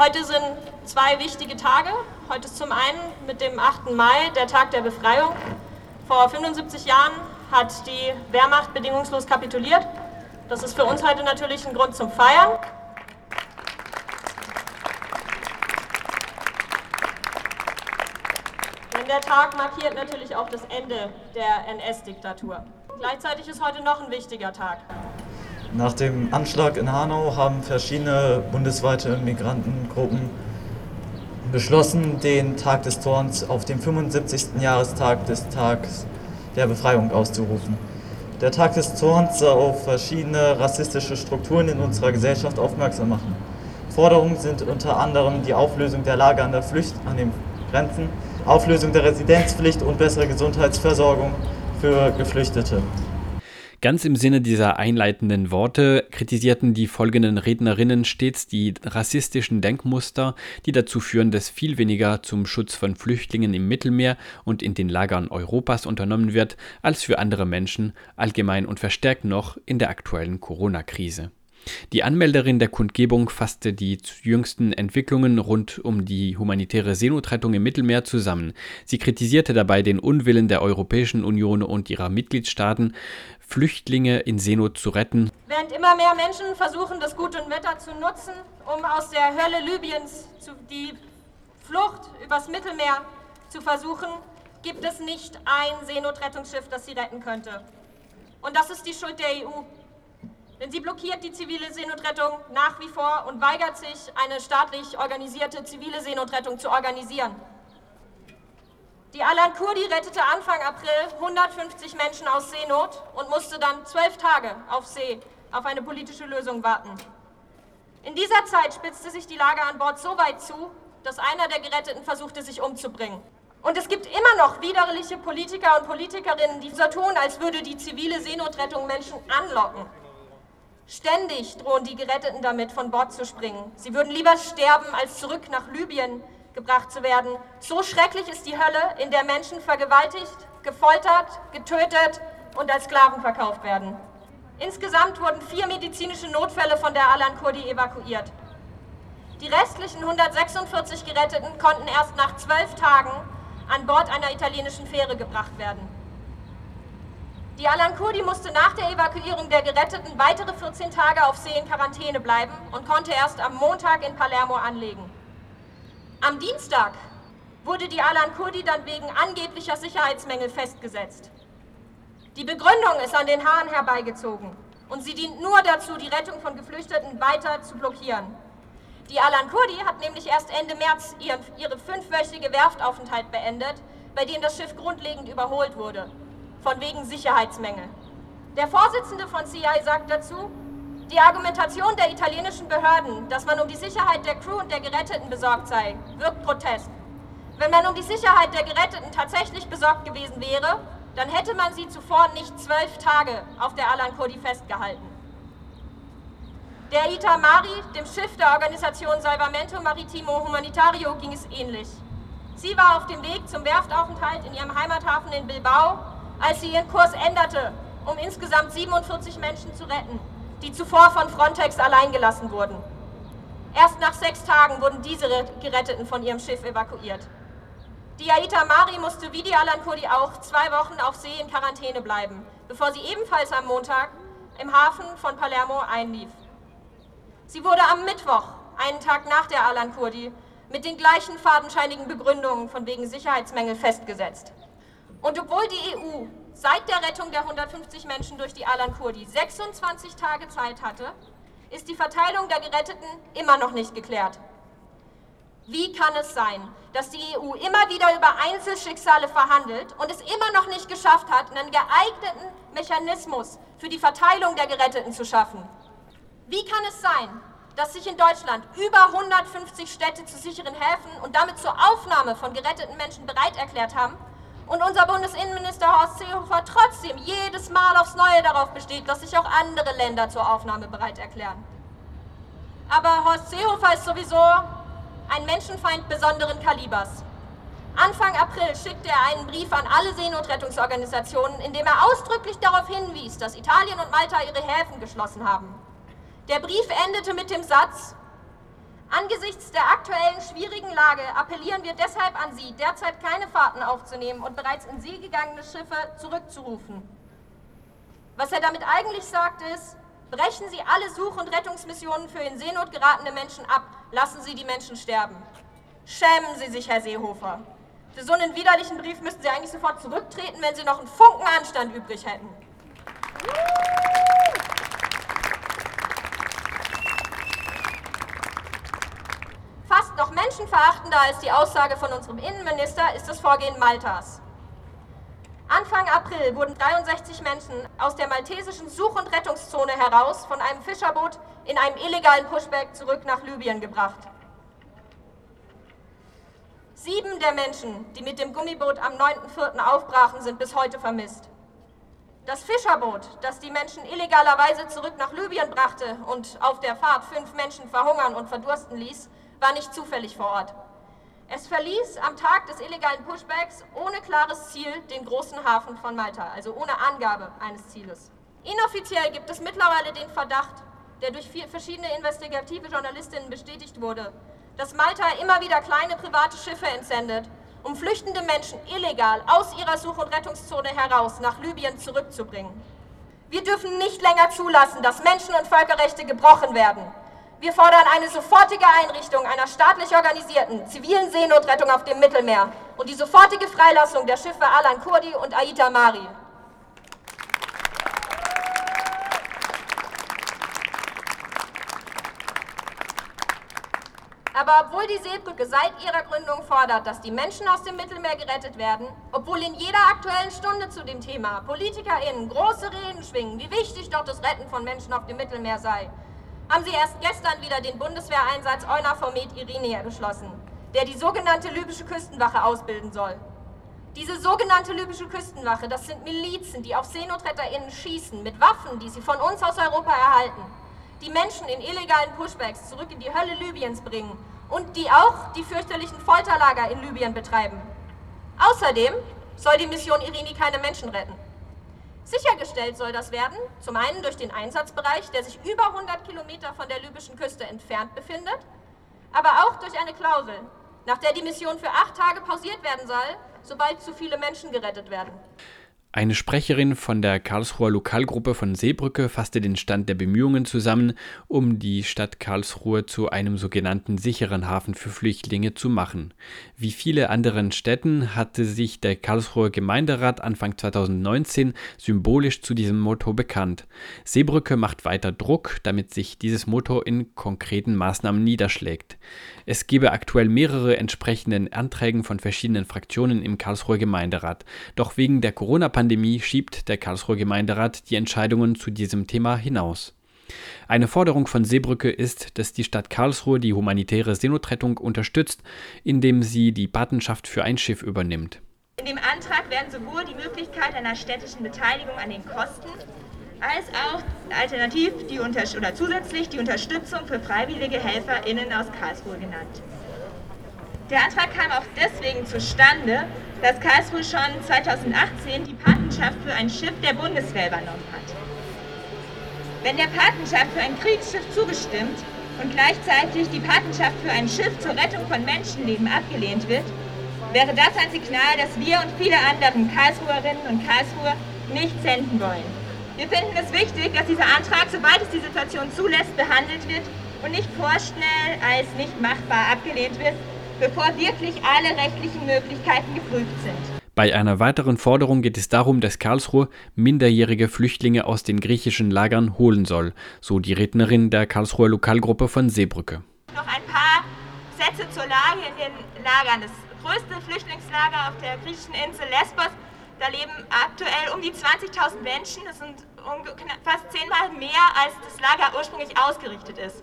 Heute sind zwei wichtige Tage. Heute ist zum einen mit dem 8. Mai der Tag der Befreiung. Vor 75 Jahren hat die Wehrmacht bedingungslos kapituliert. Das ist für uns heute natürlich ein Grund zum Feiern. Denn der Tag markiert natürlich auch das Ende der NS-Diktatur. Gleichzeitig ist heute noch ein wichtiger Tag. Nach dem Anschlag in Hanau haben verschiedene bundesweite Migrantengruppen beschlossen, den Tag des Zorns auf den 75. Jahrestag des Tages der Befreiung auszurufen. Der Tag des Zorns soll auf verschiedene rassistische Strukturen in unserer Gesellschaft aufmerksam machen. Forderungen sind unter anderem die Auflösung der Lager an, der Flücht, an den Grenzen, Auflösung der Residenzpflicht und bessere Gesundheitsversorgung für Geflüchtete. Ganz im Sinne dieser einleitenden Worte kritisierten die folgenden Rednerinnen stets die rassistischen Denkmuster, die dazu führen, dass viel weniger zum Schutz von Flüchtlingen im Mittelmeer und in den Lagern Europas unternommen wird, als für andere Menschen, allgemein und verstärkt noch in der aktuellen Corona-Krise. Die Anmelderin der Kundgebung fasste die jüngsten Entwicklungen rund um die humanitäre Seenotrettung im Mittelmeer zusammen. Sie kritisierte dabei den Unwillen der Europäischen Union und ihrer Mitgliedstaaten, Flüchtlinge in Seenot zu retten. Während immer mehr Menschen versuchen, das gute Wetter zu nutzen, um aus der Hölle Libyens zu, die Flucht übers Mittelmeer zu versuchen, gibt es nicht ein Seenotrettungsschiff, das sie retten könnte. Und das ist die Schuld der EU. Denn sie blockiert die zivile Seenotrettung nach wie vor und weigert sich, eine staatlich organisierte zivile Seenotrettung zu organisieren. Die Alan Kurdi rettete Anfang April 150 Menschen aus Seenot und musste dann zwölf Tage auf See auf eine politische Lösung warten. In dieser Zeit spitzte sich die Lage an Bord so weit zu, dass einer der Geretteten versuchte, sich umzubringen. Und es gibt immer noch widerliche Politiker und Politikerinnen, die so tun, als würde die zivile Seenotrettung Menschen anlocken. Ständig drohen die Geretteten damit, von Bord zu springen. Sie würden lieber sterben, als zurück nach Libyen gebracht zu werden. So schrecklich ist die Hölle, in der Menschen vergewaltigt, gefoltert, getötet und als Sklaven verkauft werden. Insgesamt wurden vier medizinische Notfälle von der Alan Kurdi evakuiert. Die restlichen 146 Geretteten konnten erst nach zwölf Tagen an Bord einer italienischen Fähre gebracht werden. Die Alan Kurdi musste nach der Evakuierung der Geretteten weitere 14 Tage auf See in Quarantäne bleiben und konnte erst am Montag in Palermo anlegen. Am Dienstag wurde die Alan Kurdi dann wegen angeblicher Sicherheitsmängel festgesetzt. Die Begründung ist an den Haaren herbeigezogen und sie dient nur dazu, die Rettung von Geflüchteten weiter zu blockieren. Die Alan Kurdi hat nämlich erst Ende März ihren, ihre fünfwöchige Werftaufenthalt beendet, bei dem das Schiff grundlegend überholt wurde von wegen Sicherheitsmängel. Der Vorsitzende von CI sagt dazu, die Argumentation der italienischen Behörden, dass man um die Sicherheit der Crew und der Geretteten besorgt sei, wirkt grotesk. Wenn man um die Sicherheit der Geretteten tatsächlich besorgt gewesen wäre, dann hätte man sie zuvor nicht zwölf Tage auf der Alan Kurdi festgehalten. Der Ita Mari, dem Schiff der Organisation Salvamento Maritimo Humanitario, ging es ähnlich. Sie war auf dem Weg zum Werftaufenthalt in ihrem Heimathafen in Bilbao als sie ihren Kurs änderte, um insgesamt 47 Menschen zu retten, die zuvor von Frontex allein gelassen wurden. Erst nach sechs Tagen wurden diese Geretteten von ihrem Schiff evakuiert. Die Aita Mari musste wie die Alan Kurdi auch zwei Wochen auf See in Quarantäne bleiben, bevor sie ebenfalls am Montag im Hafen von Palermo einlief. Sie wurde am Mittwoch, einen Tag nach der Alan Kurdi, mit den gleichen fadenscheinigen Begründungen von wegen Sicherheitsmängel festgesetzt. Und obwohl die EU seit der Rettung der 150 Menschen durch die Alan Kurdi 26 Tage Zeit hatte, ist die Verteilung der Geretteten immer noch nicht geklärt. Wie kann es sein, dass die EU immer wieder über Einzelschicksale verhandelt und es immer noch nicht geschafft hat, einen geeigneten Mechanismus für die Verteilung der Geretteten zu schaffen? Wie kann es sein, dass sich in Deutschland über 150 Städte zu sicheren Häfen und damit zur Aufnahme von geretteten Menschen bereit erklärt haben und unser Bundesinnenminister Horst Seehofer trotzdem jedes Mal aufs Neue darauf besteht, dass sich auch andere Länder zur Aufnahme bereit erklären. Aber Horst Seehofer ist sowieso ein Menschenfeind besonderen Kalibers. Anfang April schickte er einen Brief an alle Seenotrettungsorganisationen, in dem er ausdrücklich darauf hinwies, dass Italien und Malta ihre Häfen geschlossen haben. Der Brief endete mit dem Satz, Angesichts der aktuellen schwierigen Lage appellieren wir deshalb an Sie, derzeit keine Fahrten aufzunehmen und bereits in See gegangene Schiffe zurückzurufen. Was er damit eigentlich sagt, ist, brechen Sie alle Such- und Rettungsmissionen für in Seenot geratene Menschen ab, lassen Sie die Menschen sterben. Schämen Sie sich, Herr Seehofer. Für so einen widerlichen Brief müssten Sie eigentlich sofort zurücktreten, wenn Sie noch einen Funken Anstand übrig hätten. Fast noch menschenverachtender als die Aussage von unserem Innenminister ist das Vorgehen Maltas. Anfang April wurden 63 Menschen aus der maltesischen Such- und Rettungszone heraus von einem Fischerboot in einem illegalen Pushback zurück nach Libyen gebracht. Sieben der Menschen, die mit dem Gummiboot am 9.4. aufbrachen, sind bis heute vermisst. Das Fischerboot, das die Menschen illegalerweise zurück nach Libyen brachte und auf der Fahrt fünf Menschen verhungern und verdursten ließ, war nicht zufällig vor Ort. Es verließ am Tag des illegalen Pushbacks ohne klares Ziel den großen Hafen von Malta, also ohne Angabe eines Zieles. Inoffiziell gibt es mittlerweile den Verdacht, der durch verschiedene investigative Journalistinnen bestätigt wurde, dass Malta immer wieder kleine private Schiffe entsendet, um flüchtende Menschen illegal aus ihrer Such- und Rettungszone heraus nach Libyen zurückzubringen. Wir dürfen nicht länger zulassen, dass Menschen- und Völkerrechte gebrochen werden. Wir fordern eine sofortige Einrichtung einer staatlich organisierten zivilen Seenotrettung auf dem Mittelmeer und die sofortige Freilassung der Schiffe Alan Kurdi und Aita Mari. Aber obwohl die Seebrücke seit ihrer Gründung fordert, dass die Menschen aus dem Mittelmeer gerettet werden, obwohl in jeder aktuellen Stunde zu dem Thema PolitikerInnen große Reden schwingen, wie wichtig doch das Retten von Menschen auf dem Mittelmeer sei, haben sie erst gestern wieder den Bundeswehreinsatz EUNAVFOR Med beschlossen, der die sogenannte libysche Küstenwache ausbilden soll. Diese sogenannte libysche Küstenwache, das sind Milizen, die auf SeenotretterInnen schießen, mit Waffen, die sie von uns aus Europa erhalten, die Menschen in illegalen Pushbacks zurück in die Hölle Libyens bringen und die auch die fürchterlichen Folterlager in Libyen betreiben. Außerdem soll die Mission Irini keine Menschen retten. Sichergestellt soll das werden, zum einen durch den Einsatzbereich, der sich über 100 Kilometer von der libyschen Küste entfernt befindet, aber auch durch eine Klausel, nach der die Mission für acht Tage pausiert werden soll, sobald zu viele Menschen gerettet werden. Eine Sprecherin von der Karlsruher Lokalgruppe von Seebrücke fasste den Stand der Bemühungen zusammen, um die Stadt Karlsruhe zu einem sogenannten sicheren Hafen für Flüchtlinge zu machen. Wie viele anderen Städten hatte sich der Karlsruher Gemeinderat Anfang 2019 symbolisch zu diesem Motto bekannt. Seebrücke macht weiter Druck, damit sich dieses Motto in konkreten Maßnahmen niederschlägt. Es gebe aktuell mehrere entsprechenden Anträgen von verschiedenen Fraktionen im Karlsruher Gemeinderat. Doch wegen der Corona-Pandemie schiebt der Karlsruher Gemeinderat die Entscheidungen zu diesem Thema hinaus. Eine Forderung von Seebrücke ist, dass die Stadt Karlsruhe die humanitäre Seenotrettung unterstützt, indem sie die Patenschaft für ein Schiff übernimmt. In dem Antrag werden sowohl die Möglichkeit einer städtischen Beteiligung an den Kosten als auch alternativ die oder zusätzlich die Unterstützung für freiwillige HelferInnen aus Karlsruhe genannt. Der Antrag kam auch deswegen zustande, dass Karlsruhe schon 2018 die Patenschaft für ein Schiff der Bundeswehr übernommen hat. Wenn der Patenschaft für ein Kriegsschiff zugestimmt und gleichzeitig die Patenschaft für ein Schiff zur Rettung von Menschenleben abgelehnt wird, wäre das ein Signal, dass wir und viele anderen Karlsruherinnen und Karlsruher nicht senden wollen. Wir finden es wichtig, dass dieser Antrag, sobald es die Situation zulässt, behandelt wird und nicht vorschnell als nicht machbar abgelehnt wird, bevor wirklich alle rechtlichen Möglichkeiten geprüft sind. Bei einer weiteren Forderung geht es darum, dass Karlsruhe minderjährige Flüchtlinge aus den griechischen Lagern holen soll, so die Rednerin der Karlsruher Lokalgruppe von Seebrücke. Noch ein paar Sätze zur Lage in den Lagern. Das größte Flüchtlingslager auf der griechischen Insel Lesbos da leben aktuell um die 20.000 Menschen. Das sind fast zehnmal mehr, als das Lager ursprünglich ausgerichtet ist.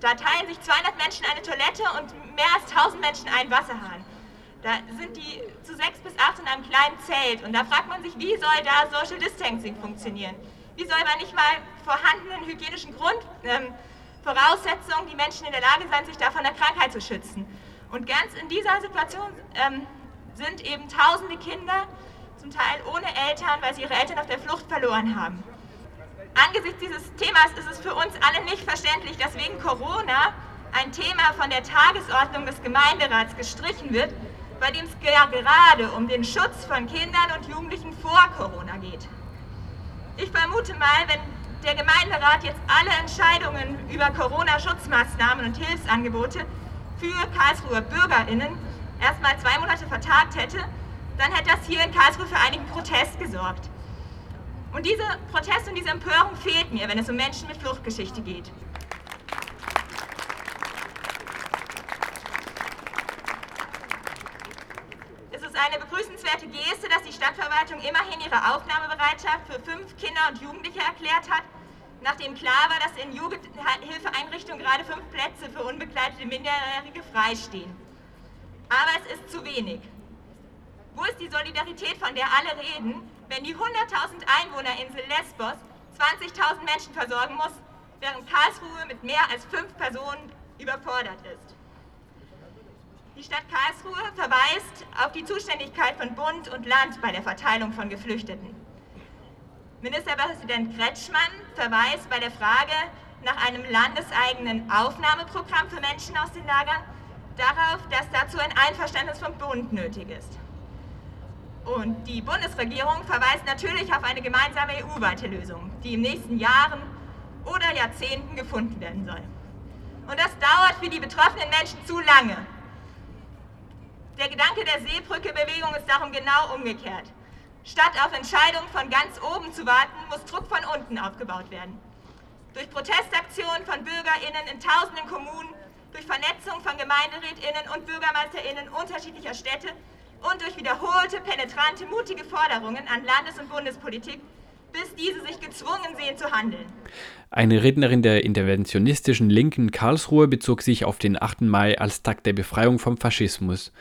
Da teilen sich 200 Menschen eine Toilette und mehr als 1000 Menschen einen Wasserhahn. Da sind die zu sechs bis acht in einem kleinen Zelt. Und da fragt man sich, wie soll da Social Distancing funktionieren? Wie soll bei nicht mal vorhandenen hygienischen Grundvoraussetzungen ähm, die Menschen in der Lage sein, sich da von der Krankheit zu schützen? Und ganz in dieser Situation ähm, sind eben tausende Kinder zum Teil ohne Eltern, weil sie ihre Eltern auf der Flucht verloren haben. Angesichts dieses Themas ist es für uns alle nicht verständlich, dass wegen Corona ein Thema von der Tagesordnung des Gemeinderats gestrichen wird, bei dem es ja gerade um den Schutz von Kindern und Jugendlichen vor Corona geht. Ich vermute mal, wenn der Gemeinderat jetzt alle Entscheidungen über Corona-Schutzmaßnahmen und Hilfsangebote für Karlsruher BürgerInnen erstmal zwei Monate vertagt hätte, dann hätte das hier in Karlsruhe für einigen Protest gesorgt. Und diese Protest und diese Empörung fehlt mir, wenn es um Menschen mit Fluchtgeschichte geht. Es ist eine begrüßenswerte Geste, dass die Stadtverwaltung immerhin ihre Aufnahmebereitschaft für fünf Kinder und Jugendliche erklärt hat, nachdem klar war, dass in Jugendhilfeeinrichtungen gerade fünf Plätze für unbegleitete Minderjährige freistehen. Aber es ist zu wenig. Wo ist die Solidarität, von der alle reden, wenn die 100.000 Einwohnerinsel Lesbos 20.000 Menschen versorgen muss, während Karlsruhe mit mehr als fünf Personen überfordert ist? Die Stadt Karlsruhe verweist auf die Zuständigkeit von Bund und Land bei der Verteilung von Geflüchteten. Ministerpräsident Kretschmann verweist bei der Frage nach einem landeseigenen Aufnahmeprogramm für Menschen aus den Lagern darauf, dass dazu ein Einverständnis vom Bund nötig ist. Und die Bundesregierung verweist natürlich auf eine gemeinsame EU-weite Lösung, die im nächsten Jahren oder Jahrzehnten gefunden werden soll. Und das dauert für die betroffenen Menschen zu lange. Der Gedanke der Seebrücke-Bewegung ist darum genau umgekehrt. Statt auf Entscheidungen von ganz oben zu warten, muss Druck von unten aufgebaut werden. Durch Protestaktionen von BürgerInnen in tausenden Kommunen, durch Vernetzung von GemeinderätInnen und BürgermeisterInnen unterschiedlicher Städte und durch wiederholte, penetrante, mutige Forderungen an Landes- und Bundespolitik, bis diese sich gezwungen sehen zu handeln. Eine Rednerin der interventionistischen Linken Karlsruhe bezog sich auf den 8. Mai als Tag der Befreiung vom Faschismus.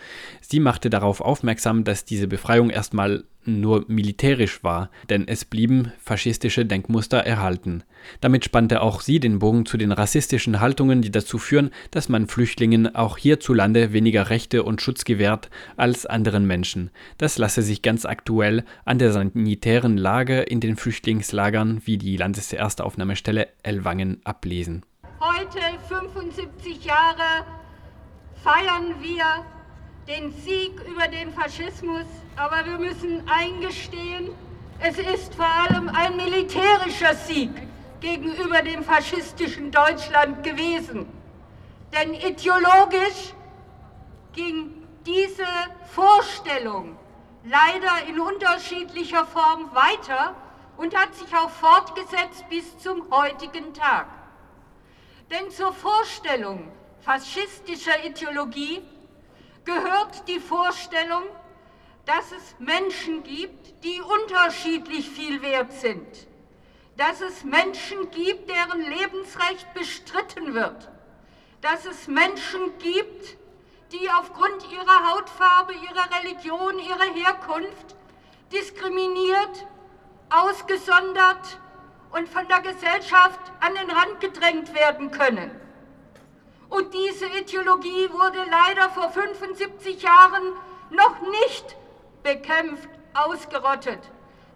Sie machte darauf aufmerksam, dass diese Befreiung erstmal nur militärisch war, denn es blieben faschistische Denkmuster erhalten. Damit spannte auch sie den Bogen zu den rassistischen Haltungen, die dazu führen, dass man Flüchtlingen auch hierzulande weniger Rechte und Schutz gewährt als anderen Menschen. Das lasse sich ganz aktuell an der sanitären Lage in den Flüchtlingslagern wie die Landeserstaufnahmestelle Ellwangen ablesen. Heute, 75 Jahre, feiern wir den Sieg über den Faschismus, aber wir müssen eingestehen, es ist vor allem ein militärischer Sieg gegenüber dem faschistischen Deutschland gewesen. Denn ideologisch ging diese Vorstellung leider in unterschiedlicher Form weiter und hat sich auch fortgesetzt bis zum heutigen Tag. Denn zur Vorstellung faschistischer Ideologie gehört die Vorstellung, dass es Menschen gibt, die unterschiedlich viel wert sind, dass es Menschen gibt, deren Lebensrecht bestritten wird, dass es Menschen gibt, die aufgrund ihrer Hautfarbe, ihrer Religion, ihrer Herkunft diskriminiert, ausgesondert und von der Gesellschaft an den Rand gedrängt werden können. Und diese Ideologie wurde leider vor 75 Jahren noch nicht bekämpft, ausgerottet.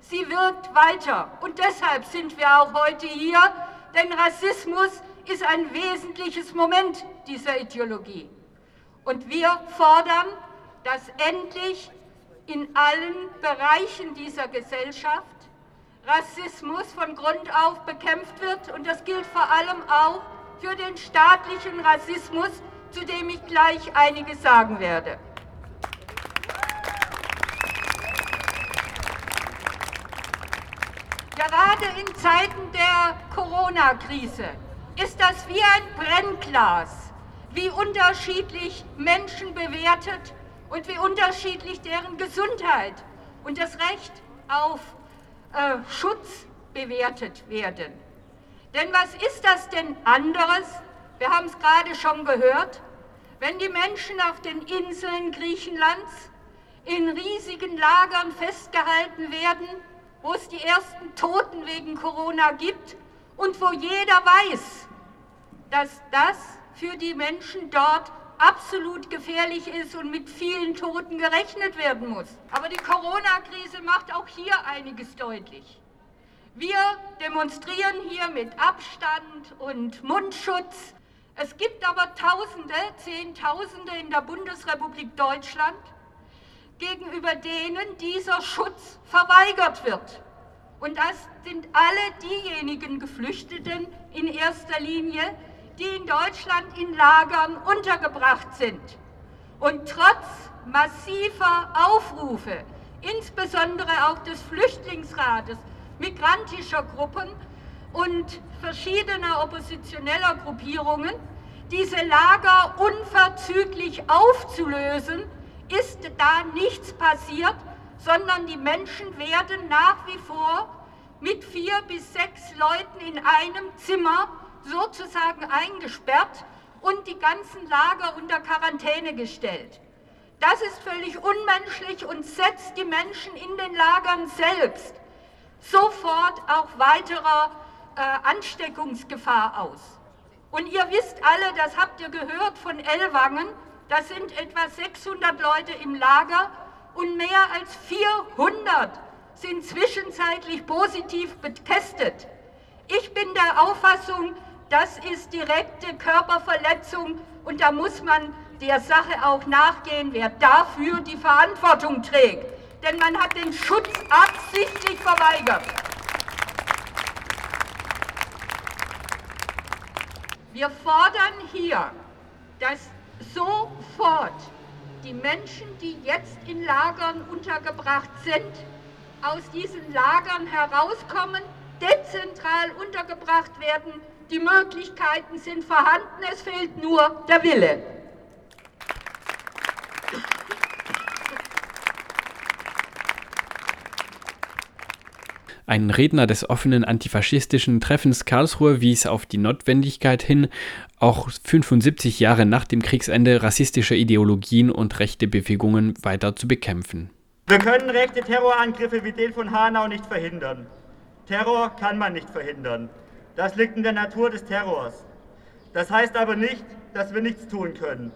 Sie wirkt weiter. Und deshalb sind wir auch heute hier, denn Rassismus ist ein wesentliches Moment dieser Ideologie. Und wir fordern, dass endlich in allen Bereichen dieser Gesellschaft Rassismus von Grund auf bekämpft wird. Und das gilt vor allem auch für den staatlichen Rassismus, zu dem ich gleich einiges sagen werde. Gerade in Zeiten der Corona-Krise ist das wie ein Brennglas, wie unterschiedlich Menschen bewertet und wie unterschiedlich deren Gesundheit und das Recht auf äh, Schutz bewertet werden. Denn was ist das denn anderes? Wir haben es gerade schon gehört. Wenn die Menschen auf den Inseln Griechenlands in riesigen Lagern festgehalten werden, wo es die ersten Toten wegen Corona gibt und wo jeder weiß, dass das für die Menschen dort absolut gefährlich ist und mit vielen Toten gerechnet werden muss. Aber die Corona-Krise macht auch hier einiges deutlich. Wir demonstrieren hier mit Abstand und Mundschutz. Es gibt aber Tausende, Zehntausende in der Bundesrepublik Deutschland, gegenüber denen dieser Schutz verweigert wird. Und das sind alle diejenigen Geflüchteten in erster Linie, die in Deutschland in Lagern untergebracht sind. Und trotz massiver Aufrufe, insbesondere auch des Flüchtlingsrates, migrantischer Gruppen und verschiedener oppositioneller Gruppierungen, diese Lager unverzüglich aufzulösen, ist da nichts passiert, sondern die Menschen werden nach wie vor mit vier bis sechs Leuten in einem Zimmer sozusagen eingesperrt und die ganzen Lager unter Quarantäne gestellt. Das ist völlig unmenschlich und setzt die Menschen in den Lagern selbst sofort auch weiterer äh, Ansteckungsgefahr aus. Und ihr wisst alle, das habt ihr gehört von Ellwangen, das sind etwa 600 Leute im Lager und mehr als 400 sind zwischenzeitlich positiv getestet. Ich bin der Auffassung, das ist direkte Körperverletzung und da muss man der Sache auch nachgehen, wer dafür die Verantwortung trägt. Denn man hat den Schutz absichtlich verweigert. Wir fordern hier, dass sofort die Menschen, die jetzt in Lagern untergebracht sind, aus diesen Lagern herauskommen, dezentral untergebracht werden. Die Möglichkeiten sind vorhanden, es fehlt nur der Wille. Ein Redner des offenen antifaschistischen Treffens Karlsruhe wies auf die Notwendigkeit hin, auch 75 Jahre nach dem Kriegsende rassistische Ideologien und rechte Bewegungen weiter zu bekämpfen. Wir können rechte Terrorangriffe wie den von Hanau nicht verhindern. Terror kann man nicht verhindern. Das liegt in der Natur des Terrors. Das heißt aber nicht, dass wir nichts tun können.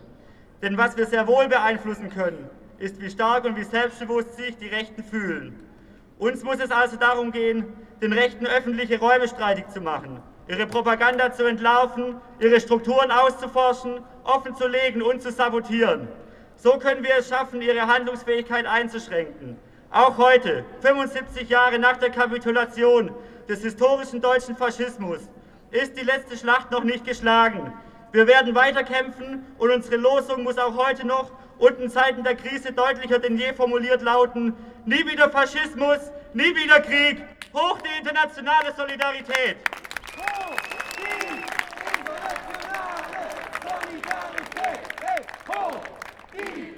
Denn was wir sehr wohl beeinflussen können, ist, wie stark und wie selbstbewusst sich die Rechten fühlen. Uns muss es also darum gehen, den Rechten öffentliche Räume streitig zu machen, ihre Propaganda zu entlarven, ihre Strukturen auszuforschen, offenzulegen und zu sabotieren. So können wir es schaffen, ihre Handlungsfähigkeit einzuschränken. Auch heute, 75 Jahre nach der Kapitulation des historischen deutschen Faschismus, ist die letzte Schlacht noch nicht geschlagen. Wir werden weiterkämpfen und unsere Losung muss auch heute noch und in Zeiten der Krise deutlicher denn je formuliert lauten, nie wieder Faschismus, nie wieder Krieg, hoch die internationale Solidarität. Hoch die internationale Solidarität! Hey, hoch die